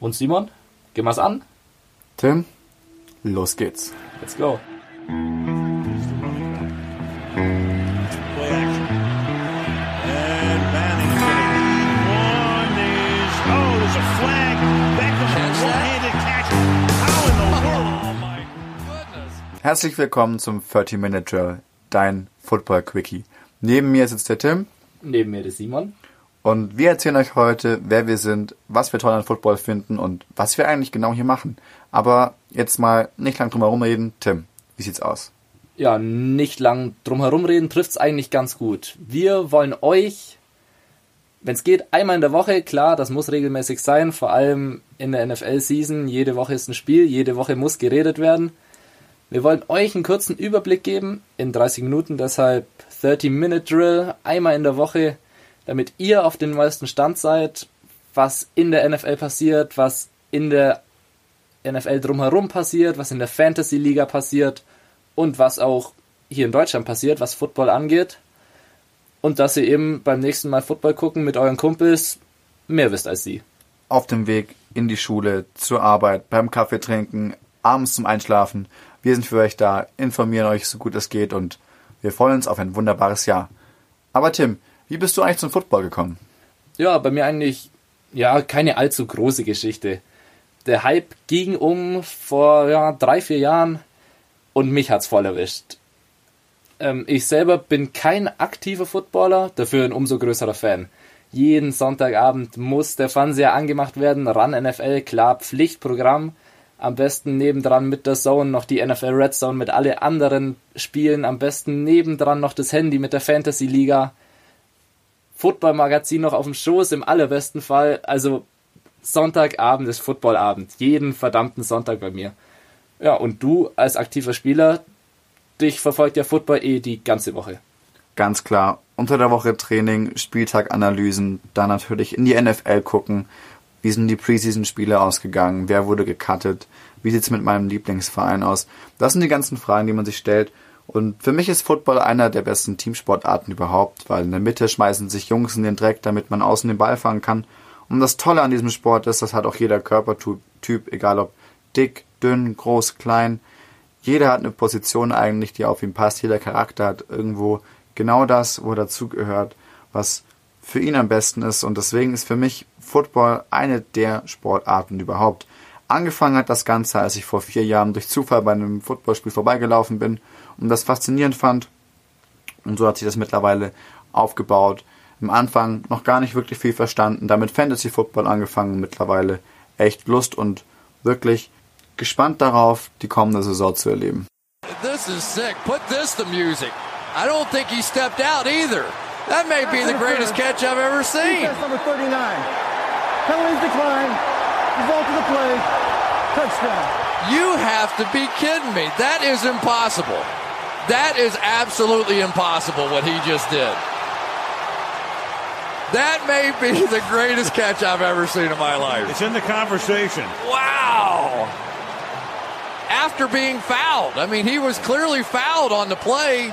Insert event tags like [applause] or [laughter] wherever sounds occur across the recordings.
Und Simon, gehen wir's an? Tim, los geht's. Let's go. Herzlich willkommen zum 30-Minute Drill, dein Football-Quickie. Neben mir sitzt der Tim Neben mir der Simon. Und wir erzählen euch heute, wer wir sind, was wir toll an Football finden und was wir eigentlich genau hier machen. Aber jetzt mal nicht lang drum herum reden. Tim, wie sieht's aus? Ja, nicht lang drum herum reden, trifft's eigentlich ganz gut. Wir wollen euch, wenn es geht, einmal in der Woche, klar, das muss regelmäßig sein, vor allem in der NFL-Season. Jede Woche ist ein Spiel, jede Woche muss geredet werden. Wir wollen euch einen kurzen Überblick geben in 30 Minuten, deshalb 30-Minute-Drill, einmal in der Woche, damit ihr auf dem neuesten Stand seid, was in der NFL passiert, was in der NFL drumherum passiert, was in der Fantasy-Liga passiert und was auch hier in Deutschland passiert, was Football angeht. Und dass ihr eben beim nächsten Mal Football gucken mit euren Kumpels mehr wisst als sie. Auf dem Weg in die Schule, zur Arbeit, beim Kaffee trinken, abends zum Einschlafen. Wir sind für euch da, informieren euch so gut es geht und wir freuen uns auf ein wunderbares Jahr. Aber Tim, wie bist du eigentlich zum Football gekommen? Ja, bei mir eigentlich, ja, keine allzu große Geschichte. Der Hype ging um vor ja, drei, vier Jahren und mich hat's voll erwischt. Ähm, ich selber bin kein aktiver Footballer, dafür ein umso größerer Fan. Jeden Sonntagabend muss der Fernseher angemacht werden, ran NFL, klar, Pflichtprogramm. Am besten nebendran mit der Zone noch die NFL Red Zone mit alle anderen Spielen. Am besten nebendran noch das Handy mit der Fantasy Liga. Football-Magazin noch auf dem Schoß im allerbesten Fall. Also Sonntagabend ist Footballabend. Jeden verdammten Sonntag bei mir. Ja, und du als aktiver Spieler, dich verfolgt ja Football eh die ganze Woche. Ganz klar, unter der Woche Training, Spieltaganalysen, dann natürlich in die NFL gucken. Wie sind die Preseason-Spiele ausgegangen? Wer wurde gecuttet? Wie sieht's mit meinem Lieblingsverein aus? Das sind die ganzen Fragen, die man sich stellt. Und für mich ist Football einer der besten Teamsportarten überhaupt, weil in der Mitte schmeißen sich Jungs in den Dreck, damit man außen den Ball fangen kann. Und das Tolle an diesem Sport ist, das hat auch jeder Körpertyp, egal ob dick, dünn, groß, klein. Jeder hat eine Position eigentlich, die auf ihn passt. Jeder Charakter hat irgendwo genau das, wo er dazugehört, was für ihn am besten ist. Und deswegen ist für mich Football eine der Sportarten überhaupt. Angefangen hat das Ganze, als ich vor vier Jahren durch Zufall bei einem Footballspiel vorbeigelaufen bin und das faszinierend fand. Und so hat sich das mittlerweile aufgebaut. Am Anfang noch gar nicht wirklich viel verstanden, damit Fantasy Football angefangen, mittlerweile echt Lust und wirklich gespannt darauf, die kommende Saison zu erleben. This is sick. Put this to music. I don't think he stepped out either. That may be the greatest catch I've ever seen. Number 39. Penalties decline. Result of the play. Touchdown. You have to be kidding me. That is impossible. That is absolutely impossible what he just did. That may be [laughs] the greatest catch I've ever seen in my life. It's in the conversation. Wow. After being fouled. I mean, he was clearly fouled on the play.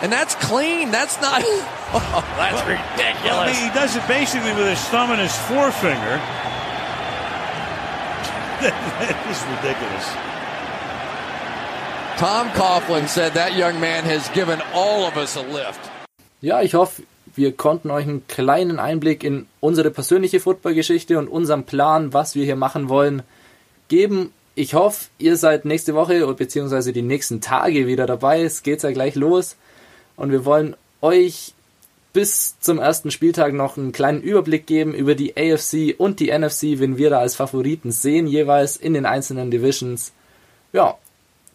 And that's clean. That's not. [laughs] Oh, that's I ridiculous. mean, he does it basically with his thumb and his forefinger. That is ridiculous. Tom Coughlin said that young man has given all of us a lift. Ja, ich hoffe, wir konnten euch einen kleinen Einblick in unsere persönliche Footballgeschichte und unseren Plan, was wir hier machen wollen, geben. Ich hoffe, ihr seid nächste Woche beziehungsweise die nächsten Tage wieder dabei. Es geht ja gleich los. Und wir wollen euch bis zum ersten Spieltag noch einen kleinen Überblick geben über die AFC und die NFC, wenn wir da als Favoriten sehen, jeweils in den einzelnen Divisions. Ja,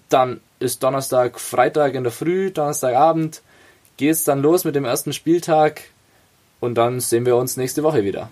dann ist Donnerstag, Freitag in der Früh, Donnerstagabend geht's dann los mit dem ersten Spieltag und dann sehen wir uns nächste Woche wieder.